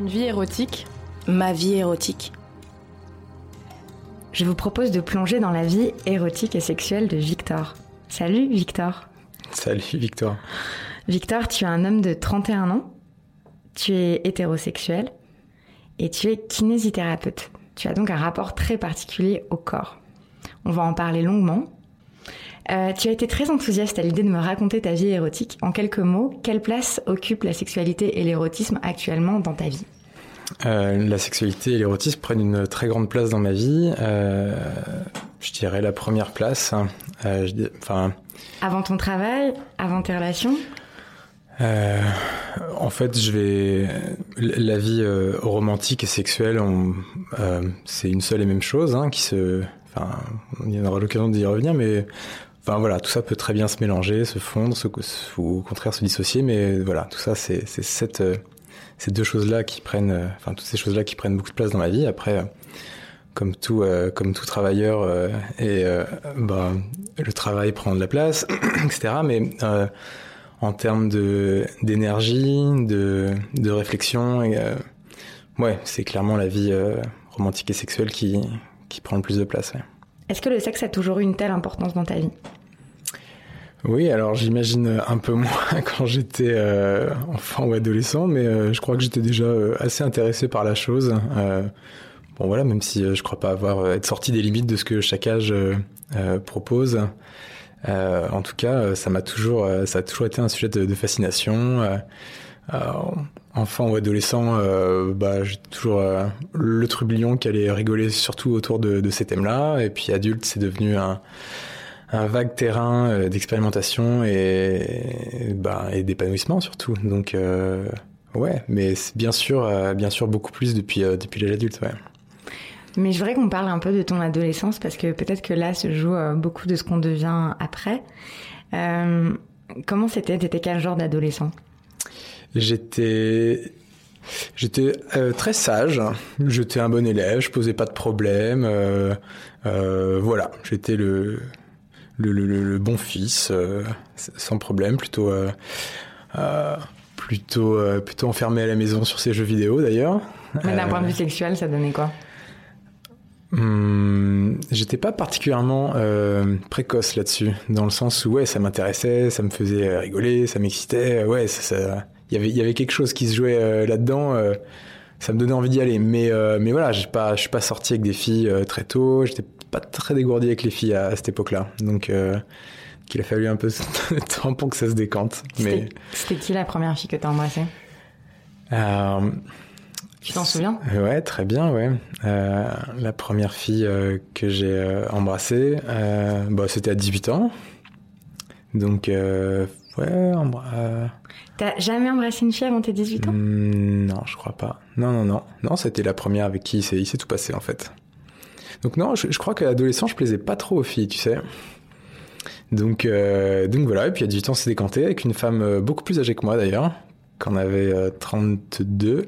Une vie érotique Ma vie érotique. Je vous propose de plonger dans la vie érotique et sexuelle de Victor. Salut Victor. Salut Victor. Victor, tu es un homme de 31 ans, tu es hétérosexuel et tu es kinésithérapeute. Tu as donc un rapport très particulier au corps. On va en parler longuement. Euh, tu as été très enthousiaste à l'idée de me raconter ta vie érotique. En quelques mots, quelle place occupe la sexualité et l'érotisme actuellement dans ta vie? Euh, La sexualité et l'érotisme prennent une très grande place dans ma vie. Euh, je dirais la première place. Euh, je, enfin. Avant ton travail, avant tes relations? En fait, je vais la vie romantique et sexuelle, c'est une seule et même chose hein, qui se. Enfin, on aura l'occasion d'y revenir, mais enfin voilà, tout ça peut très bien se mélanger, se fondre, ou au contraire se dissocier, mais voilà, tout ça, c'est euh, ces deux choses-là qui prennent, euh, enfin toutes ces choses-là qui prennent beaucoup de place dans ma vie. Après, comme tout, comme tout travailleur, et bah, le travail prend de la place, etc. Mais en termes de d'énergie, de, réflexion. Euh, ouais, c'est clairement la vie euh, romantique et sexuelle qui, prend le plus de place. Est-ce que le sexe a toujours eu une telle importance dans ta vie? Oui, alors j'imagine un peu moins quand j'étais euh, enfant ou adolescent, mais euh, je crois que j'étais déjà euh, assez intéressé par la chose. Bon voilà, même si je crois pas avoir être sorti des limites de ce que chaque âge propose. En tout cas, ça m'a toujours, a toujours été un sujet de, fascination. Enfant ou adolescent, euh, bah, j'ai toujours le trublion qui allait rigoler surtout autour de, ces thèmes-là. Et puis adulte, c'est devenu un, vague terrain d'expérimentation et, bah, et d'épanouissement surtout. Donc ouais, mais bien sûr, bien sûr beaucoup plus depuis depuis l'âge adulte. Ouais. Mais je voudrais qu'on parle un peu de ton adolescence parce que peut-être que là se joue euh, beaucoup de ce qu'on devient après. Euh, comment c'était? T'étais quel genre d'adolescent? J'étais J'étais euh, très sage, j'étais un bon élève, je posais pas de problème, euh, euh, voilà, j'étais le le, le, le, bon fils, sans problème, plutôt plutôt plutôt enfermé à la maison sur ses jeux vidéo d'ailleurs. D'un point de vue sexuel, ça donnait quoi? Hum, j'étais pas particulièrement euh, précoce là-dessus, dans le sens où ouais, ça m'intéressait, ça me faisait rigoler, ça m'excitait, ouais, ça, ça, y avait, il y avait quelque chose qui se jouait euh, là-dedans. Euh, ça me donnait envie d'y aller, mais euh, mais voilà, j'ai pas, je suis pas sorti avec des filles euh, très tôt. J'étais pas très dégourdi avec les filles à, à cette époque-là, donc euh, qu'il a fallu un peu de temps pour que ça se décante. Mais c'était qui la première fille que t'as embrassée? Tu t'en souviens? Ouais, très bien, ouais. Euh, la première fille euh, que j'ai euh, embrassée, euh, bah, c'était à 18 ans. Donc, euh, ouais, embra... T'as jamais embrassé une fille avant tes 18 ans? Mmh, Non, je crois pas. Non, non, non. Non, c'était la première avec qui il s'est tout passé, en fait. Donc non, je, je crois qu'à l'adolescent, je plaisais pas trop aux filles, tu sais. Donc, donc voilà, et puis à 18 ans, c'est décanté avec une femme beaucoup plus âgée que moi, d'ailleurs, qu'on avait 32.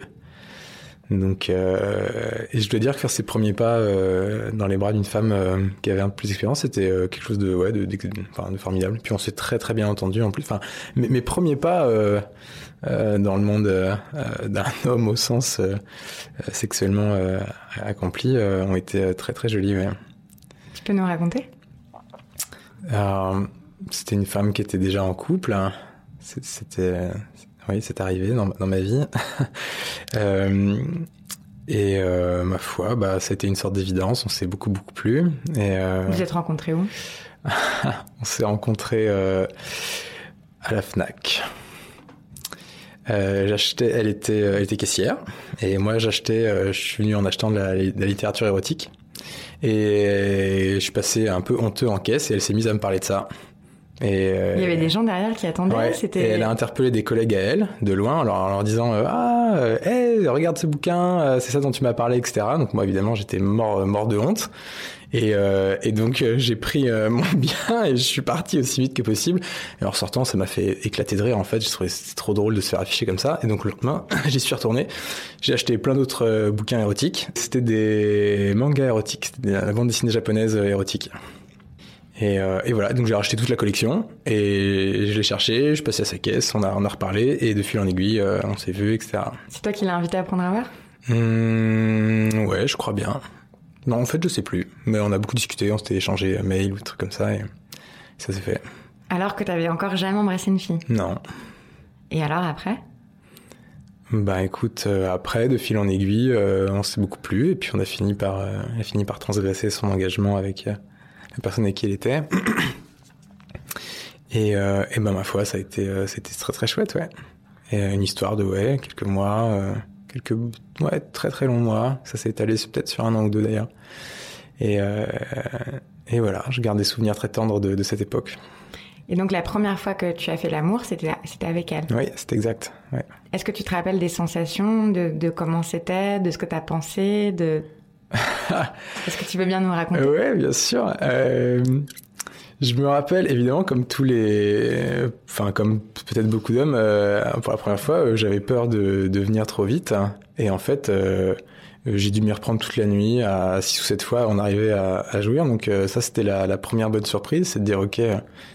Donc, euh, et je dois dire que faire ses premiers pas euh, dans les bras d'une femme euh, qui avait un peu plus d'expérience, c'était quelque chose de, ouais, de, de, de formidable. Puis on s'est très très bien entendu en plus. Enfin, mes, mes premiers pas dans le monde d'un homme au sens sexuellement accompli ont été très très jolis. Ouais. Tu peux nous raconter? C'était une femme qui était déjà en couple. Hein. C'était oui, c'est arrivé dans, dans, ma vie. euh, et euh, ma foi, bah, c'était une sorte d'évidence. On s'est beaucoup, beaucoup plu. Et, euh... Vous êtes rencontrés où? On s'est rencontrés à la Fnac. J'achetais, elle était, elle était caissière, et moi j'achetais, je suis venu en achetant de la, de la, littérature érotique, et je suis passé un peu honteux en caisse, et elle s'est mise à me parler de ça. Et euh, il y avait des gens derrière qui attendaient. Ouais, c'était. Et elle a interpellé des collègues à elle de loin, en leur, en leur disant euh, ah, euh, hey, regarde ce bouquin, euh, c'est ça dont tu m'as parlé, etc. Donc moi évidemment j'étais mort mort de honte. Et, euh, et donc j'ai pris mon bien et je suis parti aussi vite que possible. Et en sortant, ça m'a fait éclater de rire. En fait, je trouvais c'était trop drôle de se faire afficher comme ça. Et donc le lendemain, j'y suis retourné. J'ai acheté plein d'autres bouquins érotiques. C'était des mangas érotiques, c'était la bande dessinée japonaise érotique. Et, euh, et, voilà, donc j'ai racheté toute la collection et je l'ai cherché, je passais à sa caisse, on a, on a reparlé et de fil en aiguille, euh, on s'est vu, etc. C'est toi qui l'as invité à prendre un verre? Mmh, Ouais, je crois bien. Non, en fait, je sais plus. Mais on a beaucoup discuté, on s'était échangé mail ou des trucs comme ça et ça s'est fait. Alors que t'avais encore jamais embrassé une fille? Non. Et alors après? Bah écoute, euh, après, de fil en aiguille, on s'est beaucoup plu et puis on a fini par, a fini par transgresser son engagement avec la personne avec qui il était. Et, et ben ma foi, ça a été, c'était très très chouette, ouais. Et une histoire de ouais, quelques mois, quelques ouais très très longs mois. Ça s'est étalé peut-être sur un an ou deux d'ailleurs. Et et voilà, je garde des souvenirs très tendres de, de cette époque. Et donc la première fois que tu as fait l'amour, c'était c'était avec elle. Oui, c'est exact. Ouais. Est-ce que tu te rappelles des sensations, de, de comment c'était, de ce que tu as pensé, de Est-ce que tu veux bien nous raconter? Oui, bien sûr. Euh, je me rappelle évidemment comme tous les, enfin comme peut-être beaucoup d'hommes, euh, pour la première fois, euh, j'avais peur de, de venir trop vite. Et en fait, j'ai dû m'y reprendre toute la nuit. À 6 ou 7 fois, on arrivait à, à jouir. Donc ça, c'était la, la, première bonne surprise, c'est de dire, ok, tu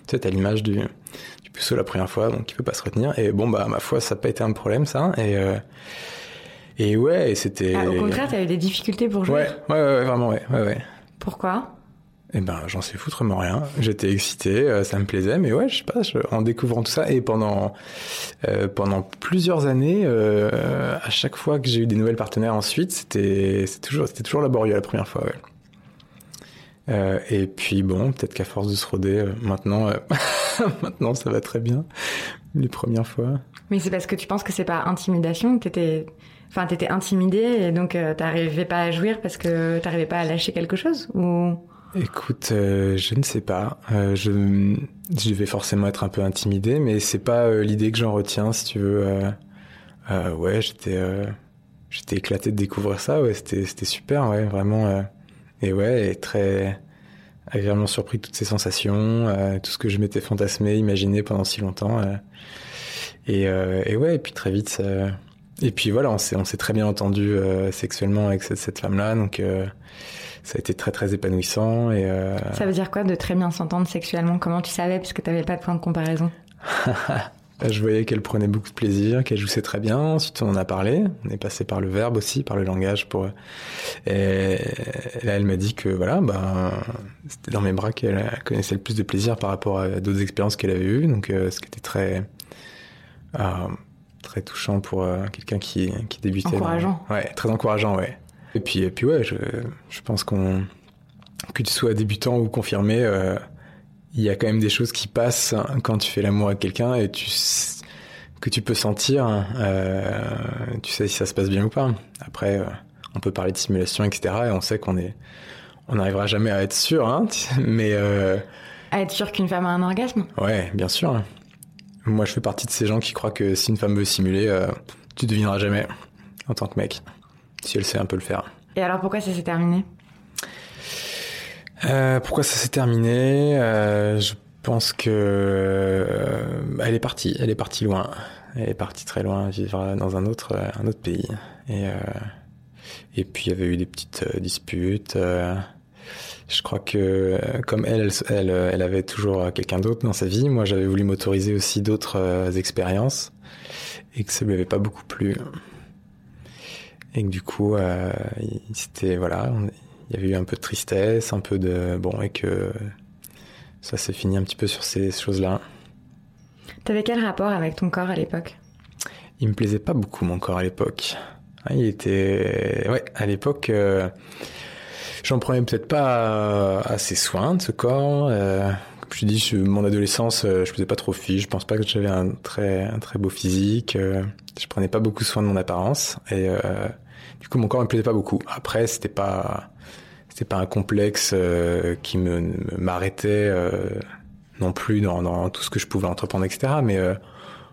sais, t'as l'image du, du puceau la première fois, donc il peut pas se retenir. Et bon, bah, ma foi, ça n'a pas été un problème, ça. Et ouais, c'était... Ah, au contraire, eu des difficultés pour jouer ouais, ouais, ouais, vraiment, ouais. ouais, ouais. Pourquoi? Eh ben, j'en sais foutrement rien. J'étais excité, euh, ça me plaisait, mais ouais, je sais pas, je, en découvrant tout ça et pendant euh, pendant plusieurs années, euh, à chaque fois que j'ai eu des nouvelles partenaires ensuite, c'était c'était toujours c'était toujours laborieux la première fois. Ouais. Euh, et puis bon, peut-être qu'à force de se roder, maintenant maintenant ça va très bien. Les premières fois. Mais c'est parce que tu penses que c'est pas intimidation, t'étais enfin t'étais intimidé et donc t'arrivais pas à jouir parce que t'arrivais pas à lâcher quelque chose ou? Écoute, euh, je ne sais pas. Euh, je, je vais forcément être un peu intimidé, mais c'est pas euh, l'idée que j'en retiens, si tu veux. Euh, ouais, j'étais, j'étais éclaté de découvrir ça. Ouais, c'était, c'était super, ouais, vraiment. et ouais, et très agréablement surpris de toutes ces sensations, tout ce que je m'étais fantasmé, imaginé pendant si longtemps. et ouais, et puis très vite. Ça... Et puis voilà, on s'est, on s'est très bien entendu sexuellement avec cette, cette femme-là, donc ça a été très très épanouissant. Et euh... Ça veut dire quoi de très bien s'entendre sexuellement? Comment tu savais? Puisque tu n'avais pas de point de comparaison Je voyais qu'elle prenait beaucoup de plaisir, qu'elle jouissait très bien. Ensuite, on en a parlé. On est passé par le verbe aussi, par le langage. Pour... Et là, elle m'a dit que voilà, ben, c'était dans mes bras qu'elle connaissait le plus de plaisir par rapport à d'autres expériences qu'elle avait eues. Donc, euh, ce qui était très, euh, très touchant pour euh, quelqu'un qui, qui débutait. Encourageant. Dans... Ouais, très encourageant, ouais. Et puis, et puis ouais, je, je pense qu'on que tu sois débutant ou confirmé, euh, il y a quand même des choses qui passent quand tu fais l'amour avec quelqu'un et tu que tu peux sentir. Euh, tu sais si ça se passe bien ou pas. Après, on peut parler de simulation, etc. Et on sait qu'on est, on n'arrivera jamais à être sûr, hein, mais à être sûr qu'une femme a un orgasme. Ouais, bien sûr. Moi, je fais partie de ces gens qui croient que si une femme veut simuler, euh, tu devineras jamais en tant que mec si elle sait un peu le faire. Et alors pourquoi ça s'est terminé? Euh, Pourquoi ça s'est terminé? Euh, Je pense que elle est partie. Elle est partie loin. Elle est partie très loin, vivre dans un autre un autre pays. Et et puis il y avait eu des petites disputes. Euh, je crois que comme elle, elle, elle avait toujours quelqu'un d'autre dans sa vie. Moi, j'avais voulu m'autoriser aussi d'autres expériences et que ça lui avait pas beaucoup plu et que du coup, euh, c'était voilà, il y avait eu un peu de tristesse, un peu de bon, et que ça s'est fini un petit peu sur ces choses-là. T'avais quel rapport avec ton corps à l'époque? Il me plaisait pas beaucoup mon corps à l'époque. Hein, il était, ouais, à l'époque, euh, j'en prenais peut-être pas assez soin de ce corps. Euh, comme je dis, mon adolescence, euh, je faisais pas trop fi. Je pense pas que j'avais un très, un très beau physique. Euh, je prenais pas beaucoup soin de mon apparence et euh, du coup, mon corps me plaisait pas beaucoup. Après, c'était pas, c'était pas un complexe euh, qui me m'arrêtait euh, non plus dans, dans, tout ce que je pouvais entreprendre, etc. Mais euh,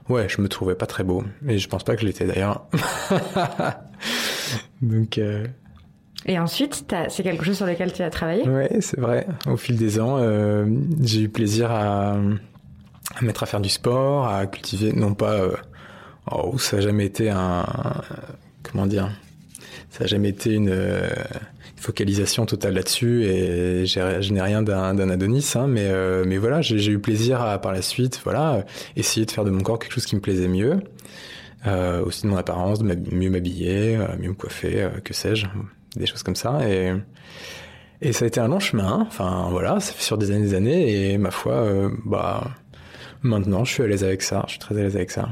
ouais, je me trouvais pas très beau. Et je pense pas que je l'étais d'ailleurs. Donc. Euh, Et ensuite, c'est quelque chose sur lequel tu as travaillé? Ouais, c'est vrai. Au fil des ans, euh, j'ai eu plaisir à, mettre à faire du sport, à cultiver, non pas, euh, oh, ça n'a jamais été un, comment dire, ça n'a jamais été une, focalisation totale là-dessus et je n'ai rien d'un Adonis, hein, mais, mais voilà, j'ai eu plaisir à, par la suite, voilà, essayer de faire de mon corps quelque chose qui me plaisait mieux. aussi de mon apparence, de mieux m'habiller, mieux me coiffer, que sais-je, des choses comme ça. Et, et ça a été un long chemin. Enfin voilà, ça fait sur des années des années. Et ma foi, bah maintenant, je suis à l'aise avec ça. Je suis très à l'aise avec ça.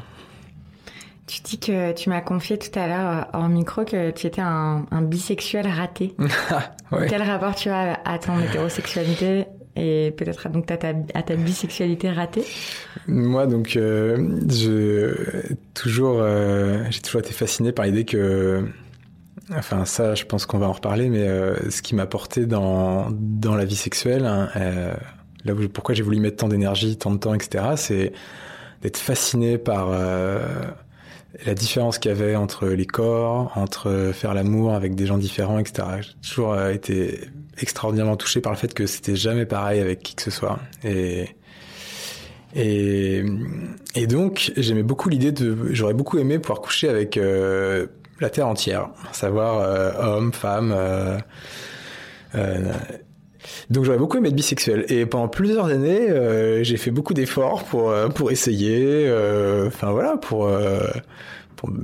Tu dis que tu m'as confié tout à l'heure en micro que tu étais un, bisexuel raté. Quel rapport tu as à ton hétérosexualité et peut-être donc à ta, à ta bisexualité ratée? Moi, donc, euh, je toujours, euh, j'ai toujours été fasciné par l'idée que, enfin, ça, je pense qu'on va en reparler, mais euh, ce qui m'a porté dans dans la vie sexuelle, hein, là où, pourquoi j'ai voulu mettre tant d'énergie, tant de temps, etc., c'est d'être fasciné par la différence qu'il y avait entre les corps, entre faire l'amour avec des gens différents, etc. J'ai toujours euh, été extraordinairement touché par le fait que c'était jamais pareil avec qui que ce soit. Et et, et donc j'aimais beaucoup l'idée de, j'aurais beaucoup aimé pouvoir coucher avec euh, la terre entière, savoir euh, homme, femme. Euh, donc j'aurais beaucoup aimé être bisexuel. Et pendant plusieurs années, euh, j'ai fait beaucoup d'efforts pour euh, pour essayer. Euh, enfin voilà, pour,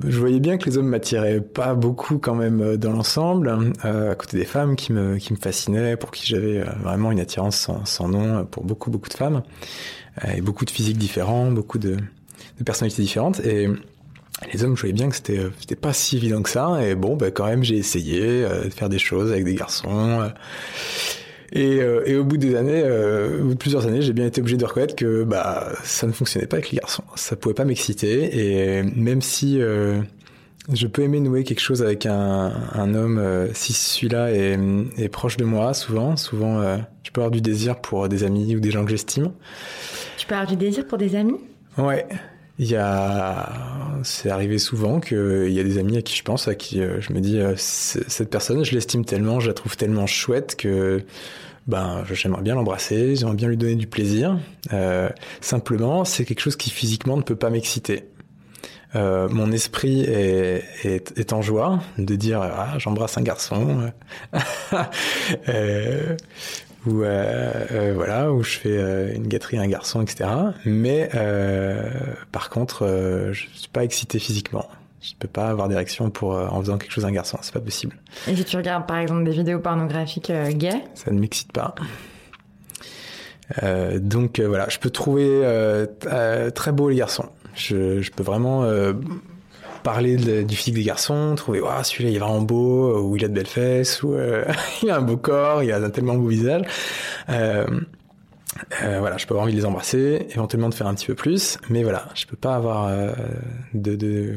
Je voyais bien que les hommes m'attiraient pas beaucoup quand même dans l'ensemble, à côté des femmes qui me qui me fascinaient, pour qui j'avais vraiment une attirance sans, sans, nom pour beaucoup beaucoup de femmes et beaucoup de physiques différents, beaucoup de, de personnalités différentes et les hommes, je voyais bien que c'était c'était pas si évident que ça. Et bon, bah, quand même, j'ai essayé de faire des choses avec des garçons. Et, euh, et, au bout des années, euh, au bout de plusieurs années, j'ai bien été obligé de reconnaître que bah ça ne fonctionnait pas avec les garçons. Ça pouvait pas m'exciter. Et même si euh, je peux aimer nouer quelque chose avec un, un homme, euh, si celui-là est, est, proche de moi, souvent, souvent, je peux avoir du désir pour des amis ou des gens que j'estime. Tu peux avoir du désir pour des amis? Ouais. Il y a, c'est arrivé souvent qu'il y a des amis à qui je pense, à qui euh, je me dis, euh, cette personne, je l'estime tellement, je la trouve tellement chouette que, ben, j'aimerais bien l'embrasser, j'aimerais bien lui donner du plaisir. Euh, simplement, c'est quelque chose qui physiquement ne peut pas m'exciter. Mon esprit est, en joie de dire ah j'embrasse un garçon où euh, euh, voilà où je fais euh, une gâterie à un garçon etc mais par contre je suis pas excité physiquement. Je peux pas avoir d'érection pour en faisant quelque chose à un garçon. C'est pas possible. Et si tu regardes par exemple des vidéos pornographiques gays? Ça ne m'excite pas. Donc voilà. Je peux trouver très beau les garçons. Je, je peux vraiment parler du physique des garçons, trouver waouh celui-là il est vraiment beau, euh, ou il a de belles fesses, ou euh, il a un beau corps, il a un tellement beau visage. Euh, voilà, je peux avoir envie de les embrasser, éventuellement de faire un petit peu plus, mais voilà, je peux pas avoir de, de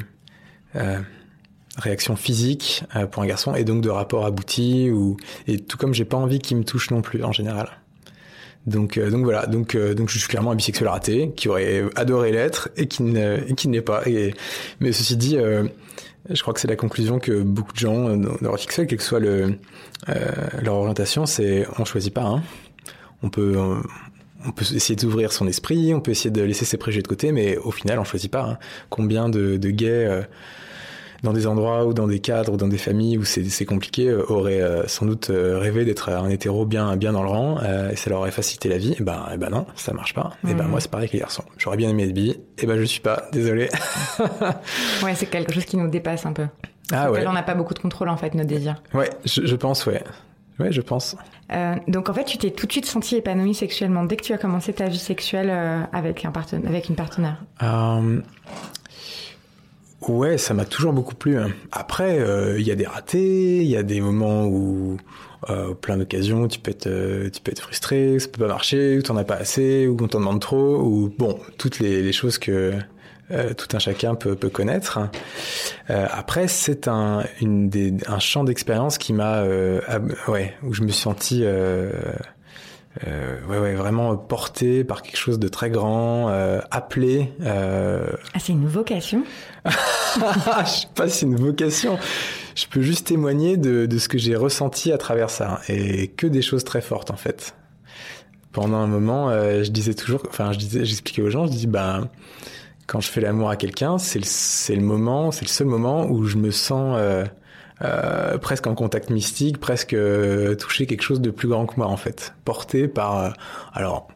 réaction physique pour un garçon et donc de rapport abouti ou et tout comme j'ai pas envie qu'il me touche non plus en général. Donc, euh, donc voilà, donc, euh, donc je suis clairement un bisexuel raté, qui aurait adoré l'être et qui ne, et qui n'est pas. Mais ceci dit, euh, je crois que c'est la conclusion que beaucoup de gens dans leur sexuel, quelle que soit le, leur orientation, c'est on choisit pas. Hein. On peut, on peut essayer d'ouvrir son esprit, on peut essayer de laisser ses préjugés de côté, mais au final, on choisit pas. Hein. Combien de, de gays dans des endroits ou dans des cadres ou dans des familles où c'est compliqué, euh, auraient euh, sans doute euh, rêvé d'être un hétéro bien bien dans le rang et ça leur aurait facilité la vie. Et ben, et ben non, ça marche pas. Et ben moi c'est pareil que les garçons. J'aurais bien aimé être bi, et ben je suis pas. Désolé. ouais, c'est quelque chose qui nous dépasse un peu. Ah ouais. On n'a pas beaucoup de contrôle en fait nos désirs. Ouais, je, je pense ouais. Ouais, je pense. Euh, donc en fait, tu t'es tout de suite senti épanoui sexuellement dès que tu as commencé ta vie sexuelle euh, avec un partenaire, avec une partenaire. Euh, Ouais, ça m'a toujours beaucoup plu. Hein. Après, euh, il y a des ratés, il y a des moments où, euh, plein d'occasions, tu peux être, euh, tu peux être frustré, ça peut pas marcher, ou t'en as pas assez, ou qu'on t'en demande trop, ou bon, toutes les, les choses que euh, tout un chacun peut, peut connaître. Euh, après, c'est un, une des, un champ d'expérience qui m'a, ouais, où je me suis senti euh, ouais, ouais, vraiment porté par quelque chose de très grand, euh, appelé. Euh... Ah, c'est une vocation Je sais pas si c'est une vocation. Je peux juste témoigner de, de ce que j'ai ressenti à travers ça, et que des choses très fortes en fait. Pendant un moment, euh, je disais toujours, enfin, je disais, j'expliquais aux gens, je dis, ben, quand je fais l'amour à quelqu'un, c'est le, c'est le moment, c'est le seul moment où je me sens euh, euh, presque en contact mystique, presque euh, toucher quelque chose de plus grand que moi en fait, porté par. Euh, alors,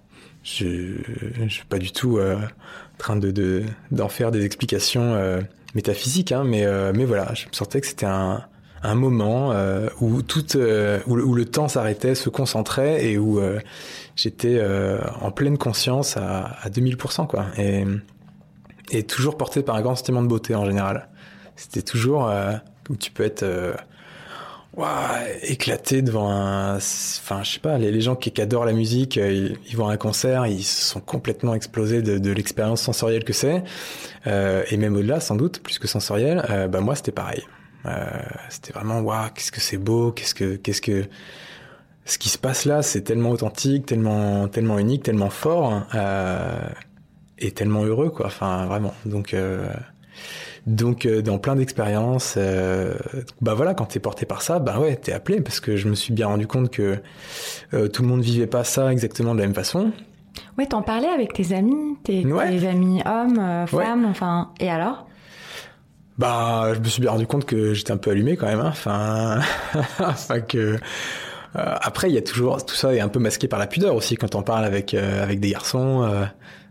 je, je suis pas du tout en train de d'en faire des explications métaphysiques, hein, mais mais voilà, je me sentais que c'était un moment où tout où, le temps s'arrêtait, se concentrait et où j'étais en pleine conscience à, à 2000% quoi et toujours porté par un grand sentiment de beauté en général. C'était toujours où tu peux être euh, éclaté devant un enfin je sais pas les, gens qui, adorent la musique euh, ils, vont à un concert ils sont complètement explosés de, l'expérience sensorielle que c'est. Euh, et même au-delà sans doute plus que sensorielle bah moi c'était pareil. C'était vraiment waouh qu'est-ce que c'est beau qu'est-ce que qu'est-ce que ce qui se passe là c'est tellement authentique tellement tellement unique tellement fort et tellement heureux quoi. Enfin vraiment. Donc donc euh, dans plein d'expériences, euh, bah voilà, quand t'es porté par ça, bah ouais, t'es appelé parce que je me suis bien rendu compte que euh, tout le monde vivait pas ça exactement de la même façon. Ouais, t'en parlais avec tes amis, tes, amis hommes, femmes, enfin, et alors? Bah, je me suis bien rendu compte que j'étais un peu allumé quand même, hein. enfin, enfin que. après, il y a toujours tout ça est un peu masqué par la pudeur aussi quand on parle avec avec des garçons,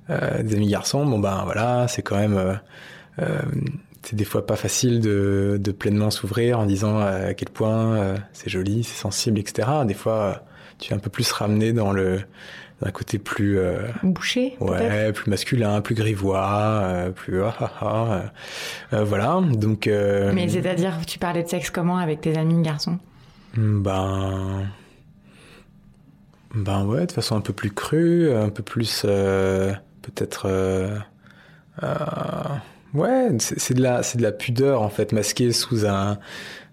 des amis garçons. Bon ben voilà, c'est quand même c'est des fois pas facile de, de pleinement s'ouvrir en disant à quel point euh, c'est joli, c'est sensible, etc. Des fois, tu es un peu plus ramené dans le d'un côté plus euh, bouché, ouais, plus masculin, plus grivois, euh, plus ah, ah, ah euh, voilà. Donc. Mais c'est-à-dire, tu parlais de sexe comment avec tes amis garçons? Ben. Ben ouais, de façon un peu plus crue, un peu plus peut-être. Ouais, c'est de la c'est de la pudeur en fait masquée sous un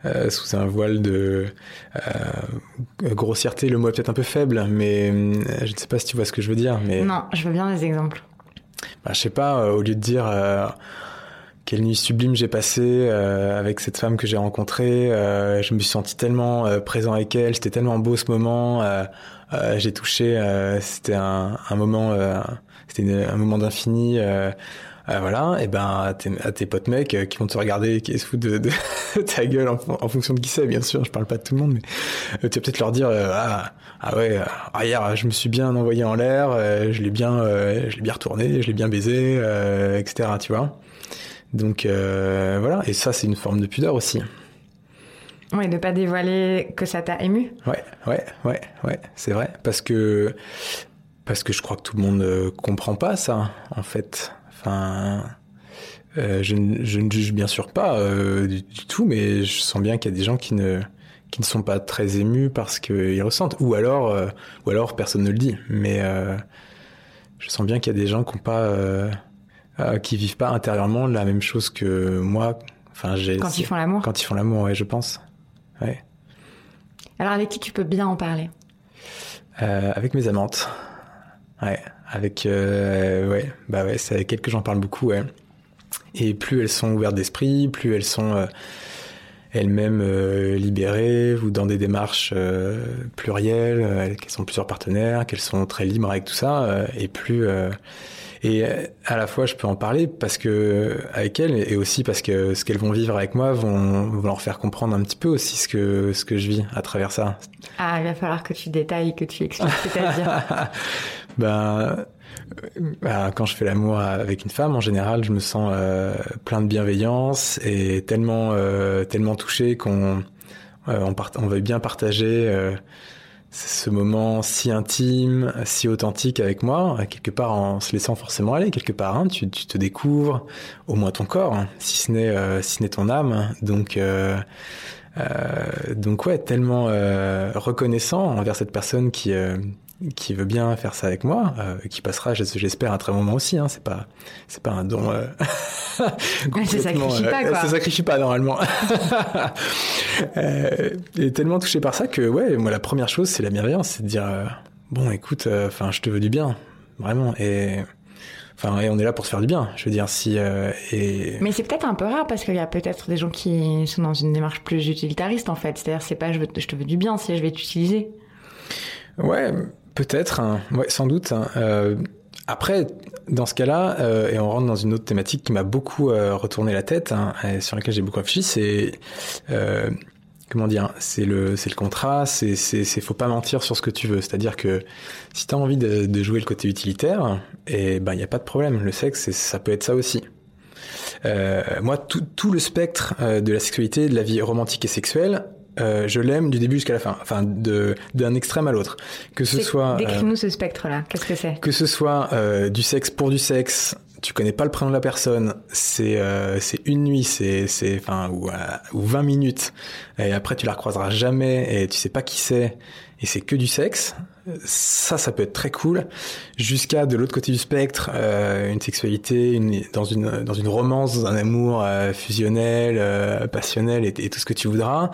euh, sous un voile de euh, grossièreté. Le mot est peut-être un peu faible, mais euh, je ne sais pas si tu vois ce que je veux dire. Mais non, je veux bien des exemples. Bah, je sais pas. Euh, au lieu de dire euh, quelle nuit sublime j'ai passé avec cette femme que j'ai rencontrée, je me suis senti tellement présent avec elle. C'était tellement beau ce moment. j'ai touché. c'était un, un moment. c'était un moment d'infini. Euh, voilà, et ben à tes, à tes potes mecs euh, qui vont te regarder, qui se foutent de, de ta gueule en, fonction de qui c'est, bien sûr. Je parle pas de tout le monde, mais euh, tu vas peut-être leur dire ah, ah ouais, ah, hier je me suis bien envoyé en l'air, je l'ai bien, je l'ai bien retourné, je l'ai bien baisé, etc. Tu vois. Donc voilà, et ça c'est une forme de pudeur aussi. Oui, de pas dévoiler que ça t'a ému. Ouais, ouais, ouais, ouais, c'est vrai, parce que parce que je crois que tout le monde comprend pas ça, en fait. Enfin, euh, je, je, ne juge bien sûr pas euh, du, tout, mais je sens bien qu'il y a des gens qui ne qui ne sont pas très émus parce qu'ils ressentent, ou alors euh, ou alors personne ne le dit. Mais je sens bien qu'il y a des gens qui ont pas qui vivent pas intérieurement la même chose que moi. Enfin, j'ai quand ils font l'amour. Quand ils font l'amour, ouais, je pense. Ouais. Alors avec qui tu peux bien en parler? Avec mes amantes. Ouais, avec euh, ouais, bah ouais, c'est avec elles que j'en parle beaucoup, ouais. Et plus elles sont ouvertes d'esprit, plus elles sont euh, elles-mêmes euh, libérées ou dans des démarches euh, plurielles, qu'elles sont plusieurs partenaires, qu'elles sont très libres avec tout ça, et plus et à la fois je peux en parler parce que avec elles et aussi parce que ce qu'elles vont vivre avec moi vont, vont leur faire comprendre un petit peu aussi ce que ce que je vis à travers ça. Ah, il va falloir que tu détailles, que tu expliques c'est-à-dire. ben, ben, quand je fais l'amour avec une femme, en général, je me sens euh, plein de bienveillance et tellement, euh, tellement touché qu'on euh, on, on veut bien partager euh, ce moment si intime, si authentique avec moi, quelque part en se laissant forcément aller, quelque part, hein, tu, tu, te découvres, au moins ton corps, hein, si ce n'est euh, si ce n'est ton âme. Donc donc ouais, tellement reconnaissant envers cette personne qui qui veut bien faire ça avec moi, euh, qui passera, j'espère, un très bon moment aussi. Hein, c'est pas, c'est pas un don. Euh, Elle se sacrifie pas, quoi. Elle se sacrifie pas normalement. euh, est tellement touché par ça que, ouais, moi la première chose, c'est la bienveillance, c'est de dire, euh, bon, écoute, euh, enfin, je te veux du bien, vraiment, et. Enfin, et on est là pour se faire du bien. Je veux dire, si et. Mais c'est peut-être un peu rare parce qu'il y a peut-être des gens qui sont dans une démarche plus utilitariste en fait. C'est-à-dire, c'est pas je, veux, je te veux du bien, c'est je vais t'utiliser. Ouais, Peut-être, hein. ouais, sans doute. Hein. Euh, après, dans ce cas-là, euh, et on rentre dans une autre thématique qui m'a beaucoup euh, retourné la tête, hein, et sur laquelle j'ai beaucoup réfléchi, c'est euh, comment dire, c'est le c'est le contrat, c'est c'est faut pas mentir sur ce que tu veux. C'est-à-dire que si tu as envie de, de, jouer le côté utilitaire, et ben il y a pas de problème. Le sexe, ça peut être ça aussi. Euh, moi, tout, tout le spectre de la sexualité, de la vie romantique et sexuelle, euh, je l'aime du début jusqu'à la fin, enfin de d'un extrême à l'autre. Que ce soit décris-nous euh, ce spectre-là. Qu'est-ce que c'est Que ce soit euh, du sexe pour du sexe, tu connais pas le prénom de la personne, c'est euh, c'est une nuit, c'est c'est enfin ou ou 20 minutes et après tu la recroiseras jamais et tu sais pas qui c'est et c'est que du sexe. Ça, ça peut être très cool. Jusqu'à de l'autre côté du spectre, euh, une sexualité, une, dans une dans une romance, dans un amour euh, fusionnel, euh, passionnel et, tout ce que tu voudras.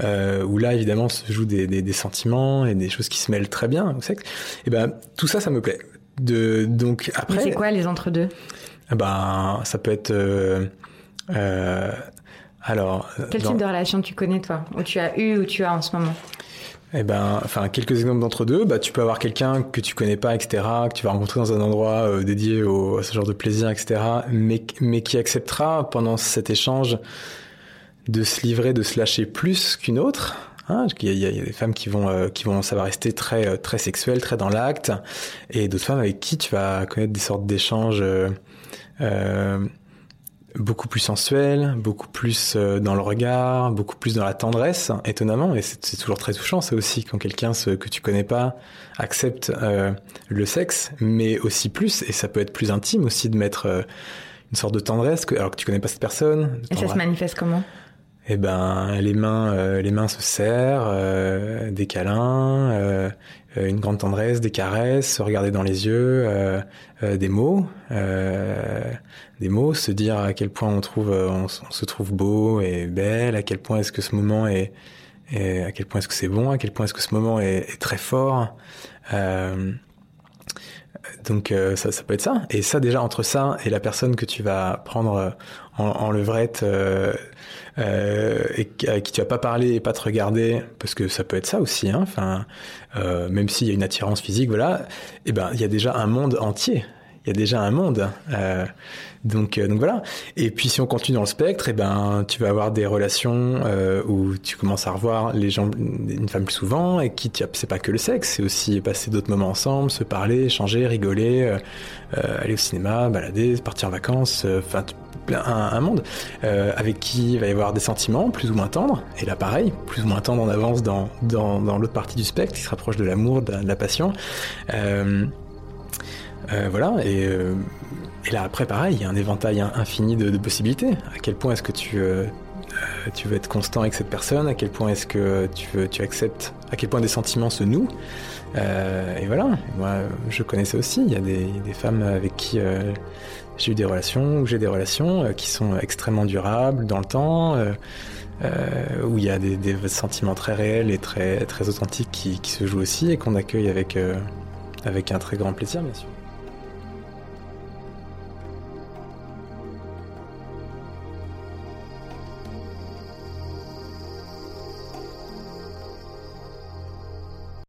Où là, évidemment, se jouent des, des, des, sentiments et des choses qui se mêlent très bien au sexe. Et ben tout ça, ça me plaît. De donc après. C'est quoi les entre deux Ben ça peut être. alors. Quel type de relation tu connais toi, ou tu as eu ou tu as en ce moment? Eh ben, enfin, quelques exemples d'entre deux. Bah, tu peux avoir quelqu'un que tu connais pas, etc., que tu vas rencontrer dans un endroit euh, dédié au, à ce genre de plaisir, etc., mais, qui acceptera pendant cet échange de se livrer, de se lâcher plus qu'une autre. Hein, il, y a, des femmes qui vont euh, qui vont savoir rester très euh, très sexuelles, très dans l'acte, et d'autres femmes avec qui tu vas connaître des sortes d'échanges. Euh, beaucoup plus sensuel, beaucoup plus euh, dans le regard, beaucoup plus dans la tendresse, étonnamment. Et c'est toujours très touchant, ça aussi, quand quelqu'un que tu connais pas accepte euh, le sexe, mais aussi plus, et ça peut être plus intime aussi de mettre euh, une sorte de tendresse, que, alors que tu connais pas cette personne. Et ça se manifeste comment? Eh ben, les mains, les mains se serrent, des câlins, une grande tendresse, des caresses, se regarder dans les yeux, des mots des mots, se dire à quel point on trouve, euh, on, se trouve beau et belle, à quel point est-ce que ce moment est, à quel point est-ce que c'est bon, à quel point est-ce que ce moment est, très fort. Euh, donc euh, ça, peut être ça. Et ça déjà entre ça et la personne que tu vas prendre en, en levrette euh, euh, et avec qui tu vas pas parler et pas te regarder, parce que ça peut être ça aussi. Hein, enfin, même s'il y a une attirance physique, voilà. Et eh ben il y a déjà un monde entier il y a déjà un monde. Euh, donc, euh, donc voilà. Et puis si on continue dans le spectre, et eh ben tu vas avoir des relations euh, où tu commences à revoir les gens, une femme plus souvent, et qui c'est pas que le sexe, c'est aussi passer d'autres moments ensemble, se parler, échanger, rigoler, euh, euh aller au cinéma, balader, partir en vacances, euh, enfin un, monde avec qui il va y avoir des sentiments plus ou moins tendres. Et là pareil, plus ou moins tendre on avance dans dans, dans l'autre partie du spectre qui se rapproche de l'amour, de, la passion. Euh, voilà, et, euh, et, là après pareil, il y a un éventail infini de, possibilités. À quel point est-ce que tu, euh, tu veux être constant avec cette personne? À quel point est-ce que tu, tu acceptes À quel point des sentiments se nouent? Et voilà, moi je connaissais aussi, il y a des, femmes avec qui j'ai eu des relations, ou j'ai des relations qui sont extrêmement durables dans le temps. Où il y a des, sentiments très réels et très, très authentiques qui, se jouent aussi et qu'on accueille avec un très grand plaisir, bien sûr.